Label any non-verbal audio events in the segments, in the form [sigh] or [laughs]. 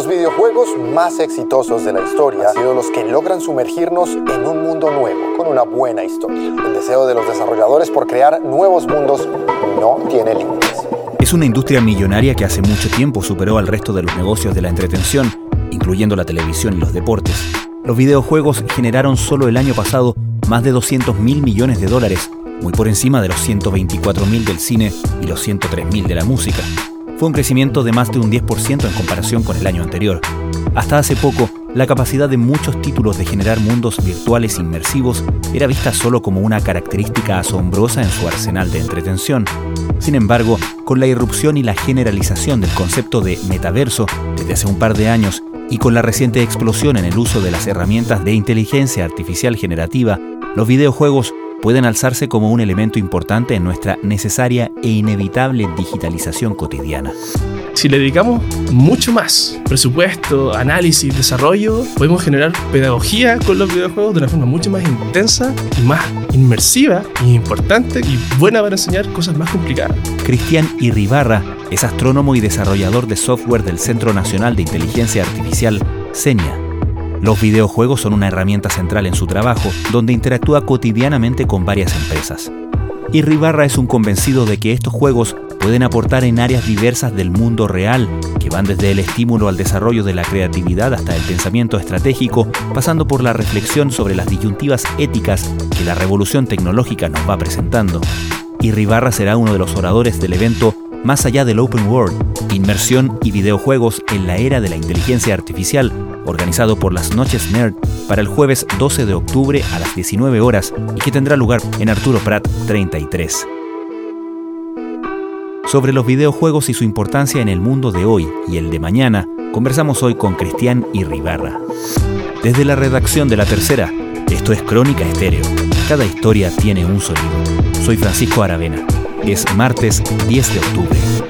Los videojuegos más exitosos de la historia han sido los que logran sumergirnos en un mundo nuevo, con una buena historia. El deseo de los desarrolladores por crear nuevos mundos no tiene límites. Es una industria millonaria que hace mucho tiempo superó al resto de los negocios de la entretención, incluyendo la televisión y los deportes. Los videojuegos generaron solo el año pasado más de 200 mil millones de dólares, muy por encima de los 124 mil del cine y los 103 mil de la música fue un crecimiento de más de un 10% en comparación con el año anterior. Hasta hace poco, la capacidad de muchos títulos de generar mundos virtuales inmersivos era vista solo como una característica asombrosa en su arsenal de entretención. Sin embargo, con la irrupción y la generalización del concepto de metaverso desde hace un par de años y con la reciente explosión en el uso de las herramientas de inteligencia artificial generativa, los videojuegos pueden alzarse como un elemento importante en nuestra necesaria e inevitable digitalización cotidiana. Si le dedicamos mucho más presupuesto, análisis, desarrollo, podemos generar pedagogía con los videojuegos de una forma mucho más intensa y más inmersiva y importante y buena para enseñar cosas más complicadas. Cristian Irribarra es astrónomo y desarrollador de software del Centro Nacional de Inteligencia Artificial, CENIA los videojuegos son una herramienta central en su trabajo, donde interactúa cotidianamente con varias empresas. Y Ribarra es un convencido de que estos juegos pueden aportar en áreas diversas del mundo real, que van desde el estímulo al desarrollo de la creatividad hasta el pensamiento estratégico, pasando por la reflexión sobre las disyuntivas éticas que la revolución tecnológica nos va presentando. Y Ribarra será uno de los oradores del evento Más allá del Open World, inmersión y videojuegos en la era de la inteligencia artificial, organizado por las Noches Nerd para el jueves 12 de octubre a las 19 horas y que tendrá lugar en Arturo Prat 33. Sobre los videojuegos y su importancia en el mundo de hoy y el de mañana, conversamos hoy con Cristian Irribarra. Desde la redacción de La Tercera, esto es Crónica Estéreo. Cada historia tiene un sonido. Soy Francisco Aravena. Es martes 10 de octubre.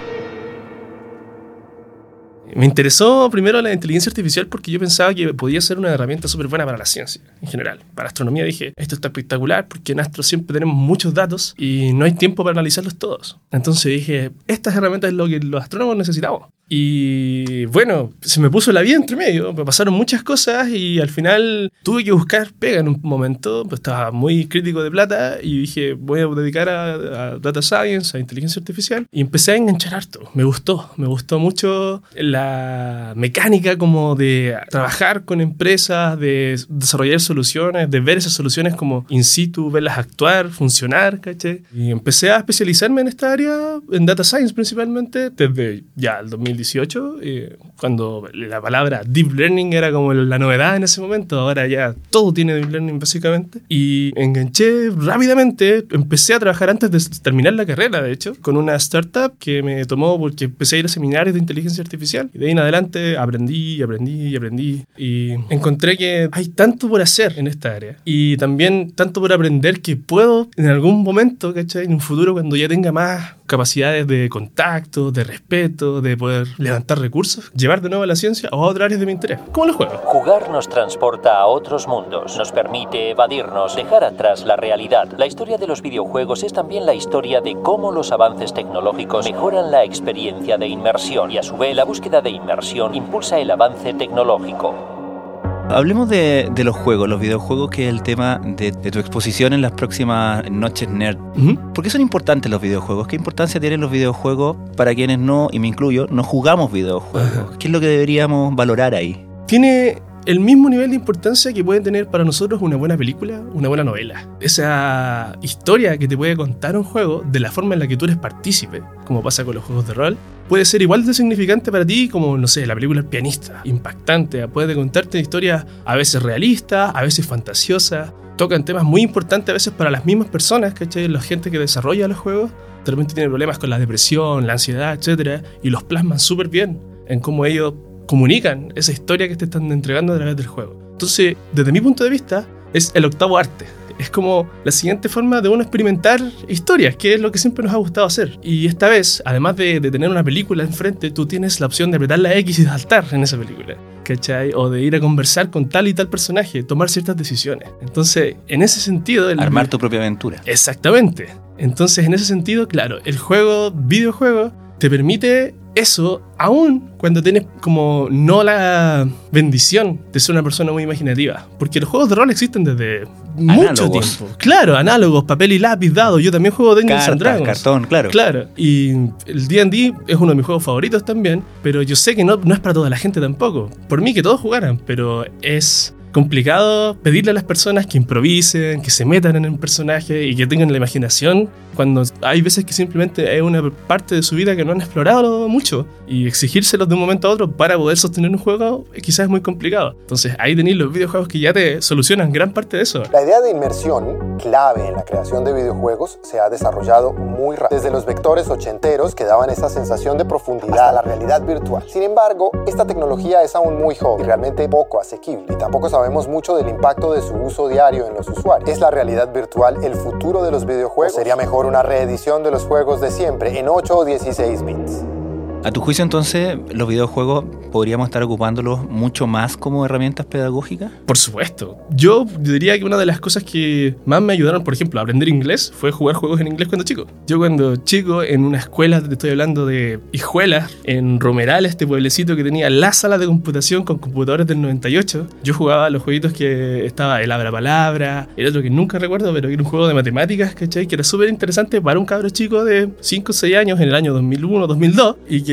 Me interesó primero la inteligencia artificial porque yo pensaba que podía ser una herramienta súper buena para la ciencia en general. Para astronomía dije, esto está espectacular porque en astro siempre tenemos muchos datos y no hay tiempo para analizarlos todos. Entonces dije, estas herramientas es lo que los astrónomos necesitamos. Y bueno, se me puso la vida entre medio, me pasaron muchas cosas y al final tuve que buscar pega en un momento, pues estaba muy crítico de plata y dije, voy a dedicar a, data science, a inteligencia artificial y empecé a enganchar harto. Me gustó, me gustó mucho la mecánica como de trabajar con empresas, de desarrollar soluciones, de ver esas soluciones como in situ, verlas actuar, funcionar, ¿caché? Y empecé a especializarme en esta área, en data science principalmente, desde ya el 2010 eh, cuando la palabra deep learning era como la novedad en ese momento, ahora ya todo tiene deep learning básicamente. Y enganché rápidamente, empecé a trabajar antes de terminar la carrera, de hecho, con una startup que me tomó porque empecé a ir a seminarios de inteligencia artificial y de ahí en adelante aprendí, aprendí, aprendí y encontré que hay tanto por hacer en esta área y también tanto por aprender que puedo en algún momento, ¿cachai? En un futuro cuando ya tenga más capacidades de contacto, de respeto, de poder levantar recursos, llevar de nuevo a la ciencia a otras áreas de mi interés, como los juegos. Jugar nos transporta a otros mundos, nos permite evadirnos, dejar atrás la realidad. La historia de los videojuegos es también la historia de cómo los avances tecnológicos mejoran la experiencia de inmersión y a su vez la búsqueda de inmersión impulsa el avance tecnológico. Hablemos de, los juegos, los videojuegos, que es el tema de, tu exposición en las próximas noches nerd. ¿Por qué son importantes los videojuegos? ¿Qué importancia tienen los videojuegos para quienes no, y me incluyo, no jugamos videojuegos? ¿Qué es lo que deberíamos valorar ahí? Tiene el mismo nivel de importancia que puede tener para nosotros una buena película, una buena novela. Esa historia que te puede contar un juego de la forma en la que tú eres partícipe, como pasa con los juegos de rol, puede ser igual de significante para ti como, no sé, la película El pianista, impactante, puede contarte historias a veces realistas, a veces fantasiosas, tocan temas muy importantes a veces para las mismas personas, ¿cachai? La gente que desarrolla los juegos de repente tiene problemas con la depresión, la ansiedad, etc. Y los plasman súper bien en cómo ellos comunican esa historia que te están entregando a través del juego. Entonces, desde mi punto de vista, es el octavo arte. Es como la siguiente forma de uno experimentar historias, que es lo que siempre nos ha gustado hacer. Y esta vez, además de, tener una película enfrente, tú tienes la opción de apretar la X y saltar en esa película. ¿Cachai? O de ir a conversar con tal y tal personaje, tomar ciertas decisiones. Entonces, en ese sentido... Armar tu propia aventura. Exactamente. Entonces, en ese sentido, claro, el juego, videojuego, te permite eso, aún cuando tienes como no la bendición de ser una persona muy imaginativa. Porque los juegos de rol existen desde mucho Análogos. tiempo. Claro, análogos, papel y lápiz, dados. Yo también juego Dungeons and Cartas, Dragons. cartón, claro. Claro, y el D&D es uno de mis juegos favoritos también, pero yo sé que no, no es para toda la gente tampoco. Por mí que todos jugaran, pero es complicado pedirle a las personas que improvisen, que se metan en el personaje y que tengan la imaginación cuando hay veces que simplemente es una parte de su vida que no han explorado mucho y exigírselos de un momento a otro para poder sostener un juego eh, quizás es muy complicado. Entonces ahí tenéis los videojuegos que ya te solucionan gran parte de eso. La idea de inmersión, clave en la creación de videojuegos, se ha desarrollado muy rápido. Desde los vectores ochenteros que daban esa sensación de profundidad a la realidad virtual. Sin embargo, esta tecnología es aún muy joven y realmente poco asequible. Y tampoco sabemos mucho del impacto de su uso diario en los usuarios. ¿Es la realidad virtual el futuro de los videojuegos? ¿O sería mejor una reedición de los juegos de siempre en 8 o 16 bits? A tu juicio, entonces, los videojuegos podríamos estar ocupándolos mucho más como herramientas pedagógicas? Por supuesto. Yo diría que una de las cosas que más me ayudaron, por ejemplo, a aprender inglés fue jugar juegos en inglés cuando chico. Yo cuando chico, en una escuela, te estoy hablando de Hijuelas, en Romeral, este pueblecito que tenía la sala de computación con computadores del 98, yo jugaba los jueguitos que estaba el Abra Palabra, el otro que nunca recuerdo, pero era un juego de matemáticas, ¿cachai? Que era súper interesante para un cabro chico de 5 o 6 años en el año 2001, 2002, y que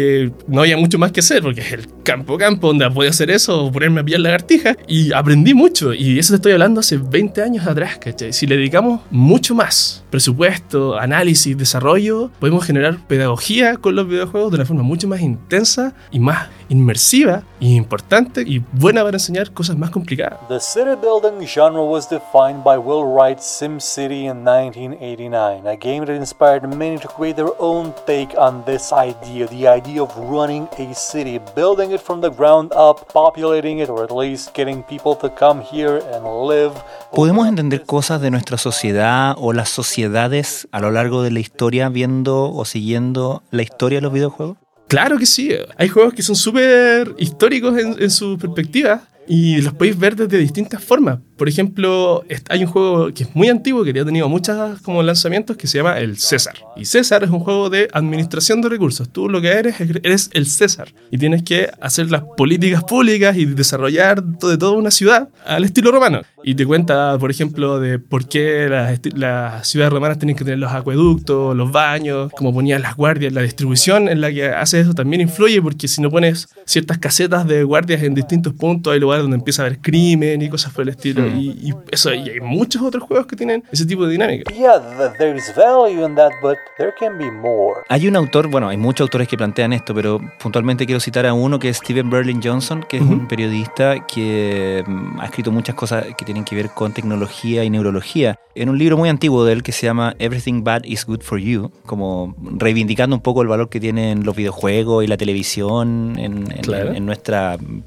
no había mucho más que hacer, porque es el campo campo donde podía hacer eso o ponerme a pillar lagartijas, y aprendí mucho, y eso te estoy hablando hace 20 años atrás, ¿cachai? Si le dedicamos mucho más presupuesto, análisis, desarrollo, podemos generar pedagogía con los videojuegos de una forma mucho más intensa y más inmersiva y importante y buena para enseñar cosas más complicadas. The city building genre was defined by Will Wright's SimCity in 1989, a game that inspired many to create their own take on this idea the idea of running a city, building it from the ground up, populating it, or at least getting people to come here and live. ¿Podemos entender cosas de nuestra sociedad o las sociedades a lo largo de la historia viendo o siguiendo la historia de los videojuegos? Claro que sí. Hay juegos que son súper históricos en, en su perspectiva y los podéis ver desde distintas formas. Por ejemplo, hay un juego que es muy antiguo, que ya tenido muchos como lanzamientos, que se llama el César. Y César es un juego de administración de recursos. Tú lo que eres, eres el César. Y tienes que hacer las políticas públicas y desarrollar de toda una ciudad al estilo romano. Y te cuenta, por ejemplo, de por qué las, ciudades romanas tienen que tener los acueductos, los baños, cómo ponían las guardias, la distribución en la que hace eso también influye, porque si no pones ciertas casetas de guardias en distintos puntos, hay lugares donde empieza a haber crimen y cosas por el estilo. Y, y eso, y hay muchos otros juegos que tienen ese tipo de dinámica. Yeah, th- there is value in that, but there can be more. Hay un autor, bueno, hay muchos autores que plantean esto, pero puntualmente quiero citar a uno que es Stephen Berlin Johnson, que es un periodista que mm, ha escrito muchas cosas que tienen que ver con tecnología y neurología. En un libro muy antiguo de él que se llama Everything Bad is Good for You, como reivindicando un poco el valor que tienen los videojuegos y la televisión en, en- Claro. en nuestro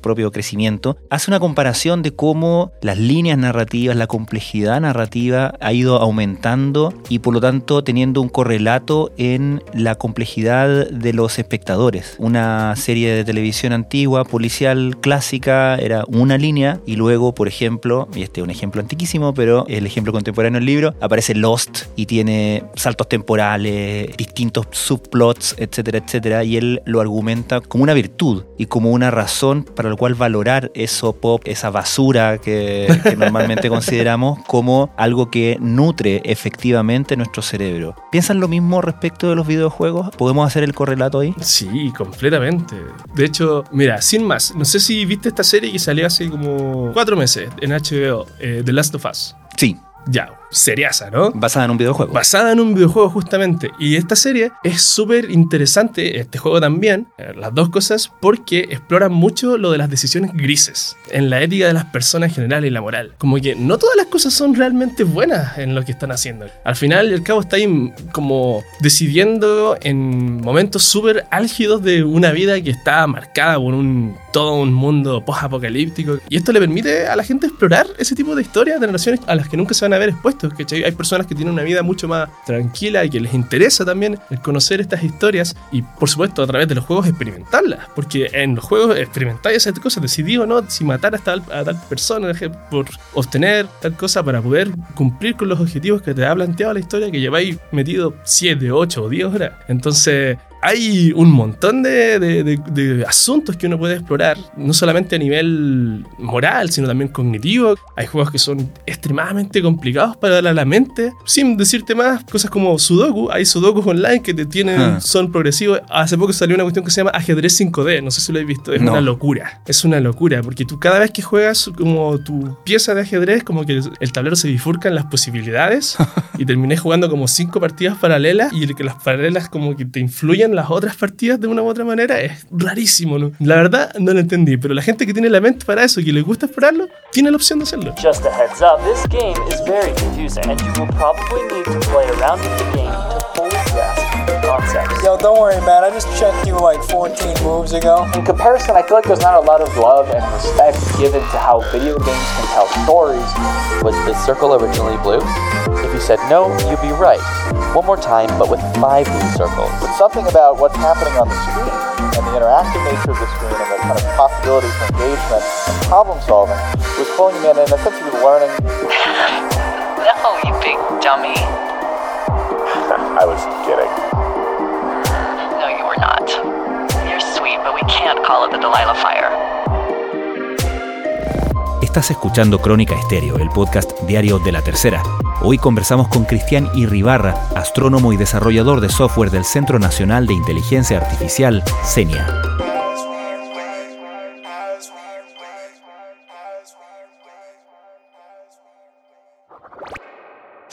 propio crecimiento, hace una comparación de cómo las líneas narrativas, la complejidad narrativa ha ido aumentando y por lo tanto teniendo un correlato en la complejidad de los espectadores. Una serie de televisión antigua, policial, clásica, era una línea y luego, por ejemplo, y este es un ejemplo antiquísimo, pero el ejemplo contemporáneo del libro, aparece Lost y tiene saltos temporales, distintos subplots, etcétera, etcétera, y él lo argumenta como una virtud y como una razón para la cual valorar eso pop, esa basura que, que normalmente [laughs] consideramos como algo que nutre efectivamente nuestro cerebro. ¿Piensan lo mismo respecto de los videojuegos? ¿Podemos hacer el correlato ahí? Sí, completamente. De hecho, mira, sin más, no sé si viste esta serie que salió hace como cuatro meses en HBO, eh, The Last of Us. Sí, Ya, seriasa, ¿no? basada en un videojuego. Basada en un videojuego justamente. Y esta serie es súper interesante, este juego también, eh, las dos cosas, porque exploran mucho lo de las decisiones grises, en la ética de las personas en general y la moral. Como que no todas las cosas son realmente buenas en lo que están haciendo. Al final al cabo está ahí como decidiendo en momentos súper álgidos de una vida que está marcada por un todo un mundo post-apocalíptico. Y esto le permite a la gente explorar ese tipo de historias de narraciones a las que nunca se van a ver Hay personas que tienen una vida mucho más tranquila y que les interesa también el conocer estas historias y, por supuesto, a través de los juegos experimentarlas. Porque en los juegos experimentáis esas cosas, decidí o no si matar a tal, a tal persona por obtener tal cosa para poder cumplir con los objetivos que te ha planteado la historia que lleváis metido 7, 8 o 10 horas. Entonces, hay un montón de, de- de- de asuntos que uno puede explorar, no solamente a nivel moral, sino también cognitivo. Hay juegos que son extremadamente complicados para la, la mente. Sin decirte más, cosas como Sudoku. Hay Sudokus online que te tienen, Ah. son progresivos. Hace poco salió una cuestión que se llama ajedrez 5D. No sé si lo habéis visto. Es No. una locura. Es una locura. Porque tú cada vez que juegas como tu pieza de ajedrez, como que el tablero se bifurca en las posibilidades. [laughs] y terminé jugando como cinco partidas paralelas. Y que las paralelas como que te influyen las otras partidas de una u otra manera. Es rarísimo, ¿no? La verdad, no lo entendí. Pero la gente que tiene la mente para eso y que le gusta explorarlo, tiene la opción de hacerlo. Just a heads up, this game is very confusing, and you will probably need to play around with the game to fully grasp concepts. Yo, don't worry, man. I just checked you like 14 moves ago. In comparison, I feel like there's not a lot of love and respect given to how video games can tell stories. Was the circle originally blue? If you said no, you'd be right. One more time, but with five blue circles. But something about what's happening on the screen and the interactive nature of the screen and the kind of possibility for engagement and problem solving was pulling me in. And in a sense, you were learning. [laughs] No, you big dummy. [laughs] I was kidding. Estás escuchando Crónica Estéreo, el podcast diario de la tercera. Hoy conversamos con Cristian Irribarra, astrónomo y desarrollador de software del Centro Nacional de Inteligencia Artificial, CENIA.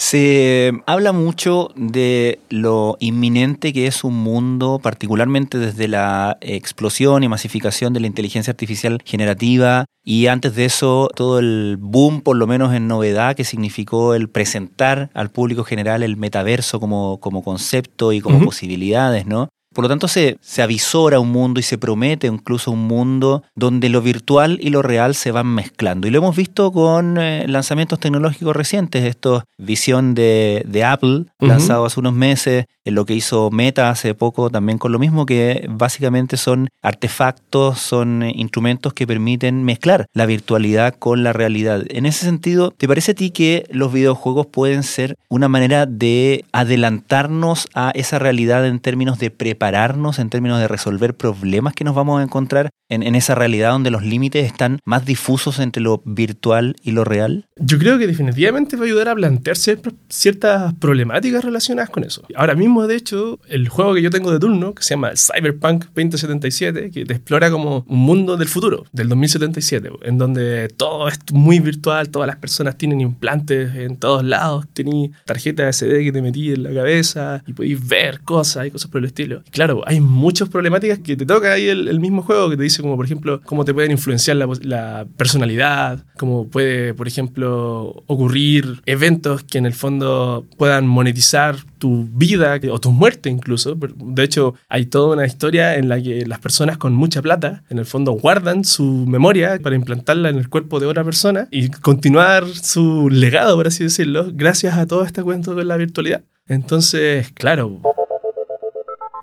Se habla mucho de lo inminente que es un mundo, particularmente desde la explosión y masificación de la inteligencia artificial generativa y antes de eso todo el boom, por lo menos en novedad, que significó el presentar al público general el metaverso como, como concepto y como posibilidades, ¿no? Por lo tanto, se, se avisora un mundo y se promete incluso un mundo donde lo virtual y lo real se van mezclando. Y lo hemos visto con eh, lanzamientos tecnológicos recientes, esto visión de, de Apple, Ujú. lanzado hace unos meses, en lo que hizo Meta hace poco también con lo mismo, que básicamente son artefactos, son eh, instrumentos que permiten mezclar la virtualidad con la realidad. En ese sentido, ¿te parece a ti que los videojuegos pueden ser una manera de adelantarnos a esa realidad en términos de prepararnos, en términos de resolver problemas que nos vamos a encontrar en, esa realidad donde los límites están más difusos entre lo virtual y lo real? Yo creo que definitivamente va a ayudar a plantearse ciertas problemáticas relacionadas con eso. Ahora mismo, de hecho, el juego que yo tengo de turno, que se llama Cyberpunk 2077, que te explora como un mundo del futuro, del 2077, en donde todo es muy virtual, todas las personas tienen implantes en todos lados, tenéis tarjeta SD que te metí en la cabeza y podéis ver cosas y cosas por el estilo. Claro, hay muchas problemáticas que te toca ahí el, mismo juego que te dice como, por ejemplo, cómo te pueden influenciar la, la personalidad, cómo puede, por ejemplo, ocurrir eventos que en el fondo puedan monetizar tu vida o tu muerte incluso. De hecho, hay toda una historia en la que las personas con mucha plata, en el fondo, guardan su memoria para implantarla en el cuerpo de otra persona y continuar su legado, por así decirlo, gracias a todo este cuento de la virtualidad. Entonces, claro,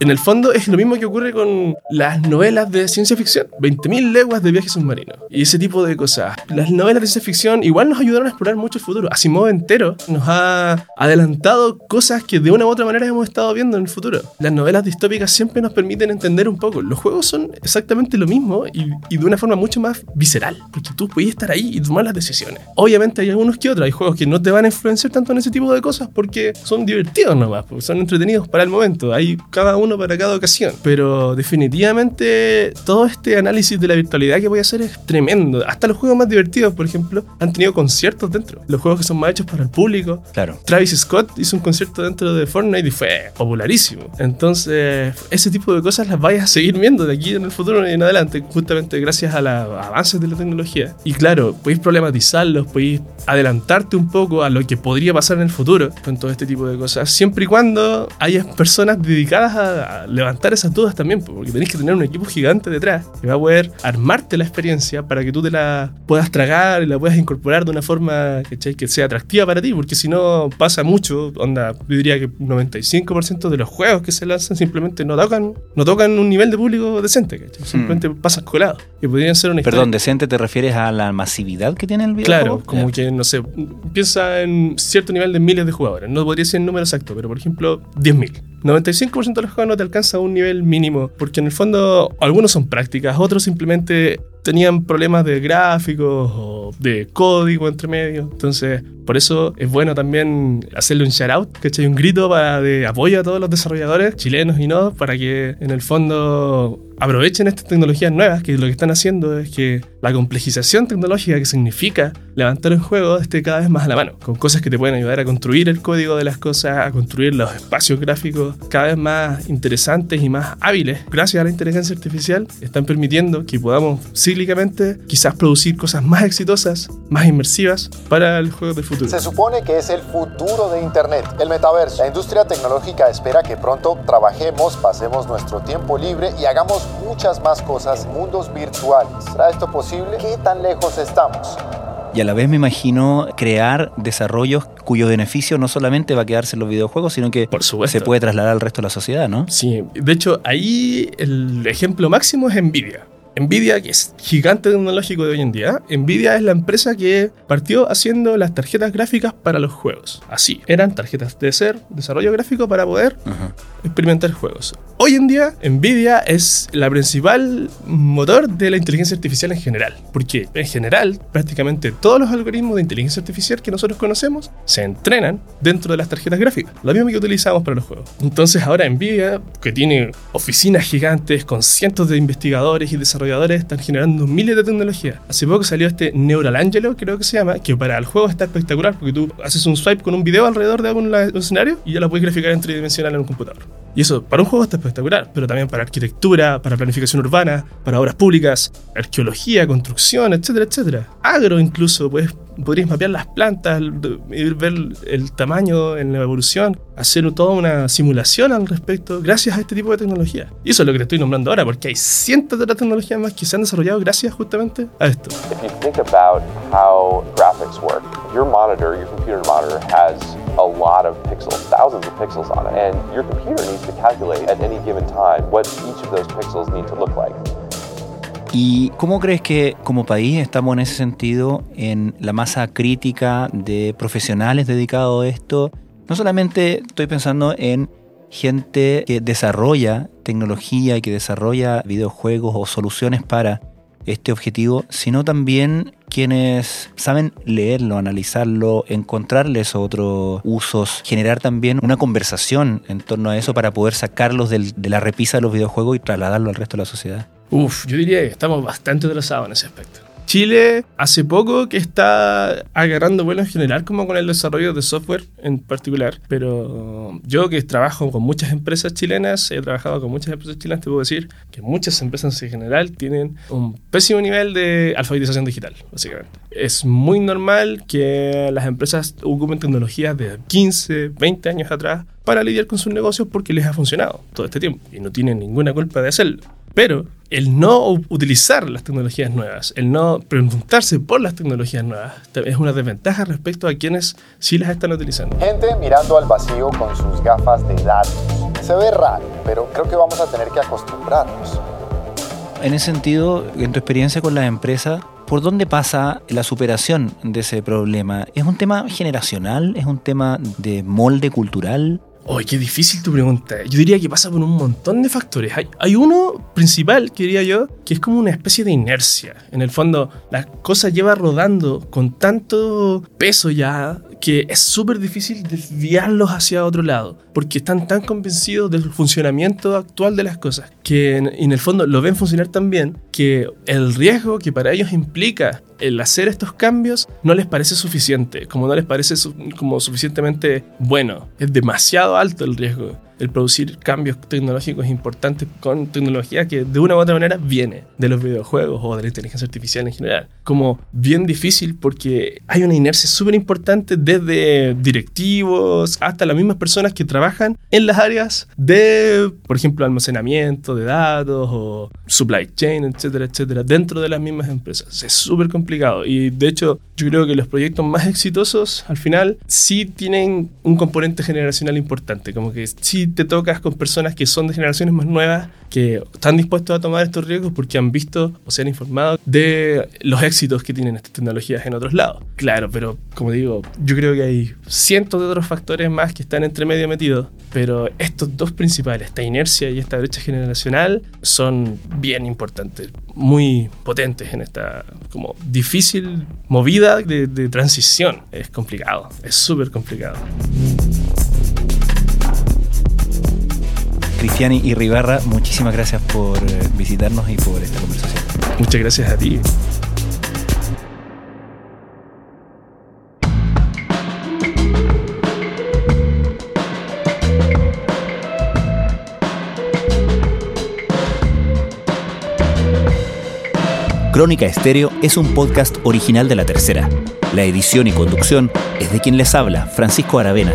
en el fondo es lo mismo que ocurre con las novelas de ciencia ficción. 20.000 leguas de viaje submarino. Y ese tipo de cosas. Las novelas de ciencia ficción igual nos ayudaron a explorar mucho el futuro. Asimov entero nos ha adelantado cosas que de una u otra manera hemos estado viendo en el futuro. Las novelas distópicas siempre nos permiten entender un poco. Los juegos son exactamente lo mismo y, y de una forma mucho más visceral. Porque tú puedes estar ahí y tomar las decisiones. Obviamente hay algunos que otros. Hay juegos que no te van a influenciar tanto en ese tipo de cosas porque son divertidos nomás. Porque son entretenidos para el momento. Hay cada uno para cada ocasión. Pero definitivamente todo este análisis de la virtualidad que voy a hacer es tremendo. Hasta los juegos más divertidos, por ejemplo, han tenido conciertos dentro. Los juegos que son más hechos para el público. Claro. Travis Scott hizo un concierto dentro de Fortnite y fue popularísimo. Entonces, ese tipo de cosas las vais a seguir viendo de aquí en el futuro y en adelante, justamente gracias a los avances de la tecnología. Y claro, podéis problematizarlos, podéis adelantarte un poco a lo que podría pasar en el futuro con todo este tipo de cosas, siempre y cuando haya personas dedicadas a, a levantar esas dudas también, porque tenéis que tener un equipo gigante detrás que va a poder armarte la experiencia para que tú te la puedas tragar y la puedas incorporar de una forma ¿cachai? que sea atractiva para ti, porque si no pasa mucho, onda, yo diría que 95% de los juegos que se lanzan simplemente no tocan, no tocan un nivel de público decente, ¿cachai? simplemente pasan colado. que podrían ser una historia. Perdón, decente te refieres a la masividad que tiene el videojuego. Claro, como que, no sé, piensa en cierto nivel de miles de jugadores. No podría ser el número exacto, pero por ejemplo, 10.000. 95% de los juegos no te alcanza a un nivel mínimo, porque en el fondo algunos son prácticas, otros simplemente tenían problemas de gráficos o de código entre medio. Entonces, por eso es bueno también hacerle un shout out, ¿cachai? Un grito para, de apoyo a todos los desarrolladores, chilenos y no, para que en el fondo aprovechen estas tecnologías nuevas, que lo que están haciendo es que la complejización tecnológica que significa levantar un juego esté cada vez más a la mano, con cosas que te pueden ayudar a construir el código de las cosas, a construir los espacios gráficos cada vez más interesantes y más hábiles. Gracias a la inteligencia artificial están permitiendo que podamos cíclicamente quizás producir cosas más exitosas, más inmersivas para el juego del futuro. Se supone que es el futuro de Internet, el metaverso. La industria tecnológica espera que pronto trabajemos, pasemos nuestro tiempo libre y hagamos muchas más cosas en mundos virtuales. ¿Será esto posible? ¿Qué tan lejos estamos? Y a la vez me imagino crear desarrollos cuyo beneficio no solamente va a quedarse en los videojuegos, sino que Por se puede trasladar al resto de la sociedad, ¿no? Sí, de hecho, ahí el ejemplo máximo es Nvidia. Nvidia, que es gigante tecnológico de hoy en día, Nvidia es la empresa que partió haciendo las tarjetas gráficas para los juegos. Así, eran tarjetas de ser, desarrollo gráfico para poder experimentar juegos. Hoy en día, Nvidia es la principal motor de la inteligencia artificial en general. Porque en general, prácticamente todos los algoritmos de inteligencia artificial que nosotros conocemos se entrenan dentro de las tarjetas gráficas. Lo mismo que utilizamos para los juegos. Entonces ahora Nvidia, que tiene oficinas gigantes con cientos de investigadores y desarrolladores, están generando miles de tecnologías. Hace poco salió este Neural Angelo, creo que se llama, que para el juego está espectacular porque tú haces un swipe con un video alrededor de algún escenario y ya lo puedes graficar en tridimensional en un computador. Y eso para un juego está espectacular, pero también para arquitectura, para planificación urbana, para obras públicas, arqueología, construcción, etcétera, etcétera. Agro incluso, pues podrías mapear las plantas, ver el tamaño en la evolución, hacer toda una simulación al respecto gracias a este tipo de tecnología. Y eso es lo que te estoy nombrando ahora, porque hay cientos de otras tecnologías más que se han desarrollado gracias justamente a esto. If you think about how graphics work, your monitor, your computer monitor, has a lot of pixels, thousands of pixels on it, and your computer needs to calculate at any given time what each of those pixels need to look like. ¿Y cómo crees que como país estamos en ese sentido en la masa crítica de profesionales dedicados a esto? No solamente estoy pensando en gente que desarrolla tecnología y que desarrolla videojuegos o soluciones para este objetivo, sino también quienes saben leerlo, analizarlo, encontrarles otros usos, generar también una conversación en torno a eso para poder sacarlos del- de la repisa de los videojuegos y trasladarlo al resto de la sociedad. Uf, yo diría que estamos bastante atrasados en ese aspecto. Chile hace poco que está agarrando vuelo en general como con el desarrollo de software en particular, pero yo que trabajo con muchas empresas chilenas, he trabajado con muchas empresas chilenas, te puedo decir que muchas empresas en general tienen un pésimo nivel de alfabetización digital, básicamente. Es muy normal que las empresas ocupen tecnologías de 15, 20 años atrás para lidiar con sus negocios porque les ha funcionado todo este tiempo y no tienen ninguna culpa de hacerlo. Pero el no utilizar las tecnologías nuevas, el no preguntarse por las tecnologías nuevas, es una desventaja respecto a quienes sí las están utilizando. Gente mirando al vacío con sus gafas de datos. Se ve raro, pero creo que vamos a tener que acostumbrarnos. En ese sentido, en tu experiencia con las empresas, ¿por dónde pasa la superación de ese problema? ¿Es un tema generacional? ¿Es un tema de molde cultural? Oye, qué difícil tu pregunta. Yo diría que pasa por un montón de factores. Hay, hay uno principal, diría yo, que es como una especie de inercia. En el fondo, la cosa lleva rodando con tanto peso ya que es súper difícil desviarlos hacia otro lado, porque están tan convencidos del funcionamiento actual de las cosas, que en, el fondo lo ven funcionar tan bien, que el riesgo que para ellos implica el hacer estos cambios no les parece suficiente, como no les parece como suficientemente bueno. Es demasiado alto el riesgo el producir cambios tecnológicos importantes con tecnología que de una u otra manera viene de los videojuegos o de la inteligencia artificial en general. Como bien difícil porque hay una inercia súper importante desde directivos hasta las mismas personas que trabajan en las áreas de, por ejemplo, almacenamiento de datos o supply chain, etcétera, etcétera, dentro de las mismas empresas. Es súper complicado y de hecho yo creo que los proyectos más exitosos al final sí tienen un componente generacional importante, como que sí te tocas con personas que son de generaciones más nuevas, que están dispuestos a tomar estos riesgos porque han visto o se han informado de los éxitos que tienen estas tecnologías en otros lados. Claro, pero como digo, yo creo que hay cientos de otros factores más que están entre medio metidos, pero estos dos principales, esta inercia y esta brecha generacional, son bien importantes, muy potentes en esta como difícil movida de, de transición. Es complicado, es súper complicado. Cristiani y Ribarra, muchísimas gracias por eh, visitarnos y por esta conversación. Muchas gracias a ti. Crónica Estéreo es un podcast original de La Tercera. La edición y conducción es de quien les habla, Francisco Aravena.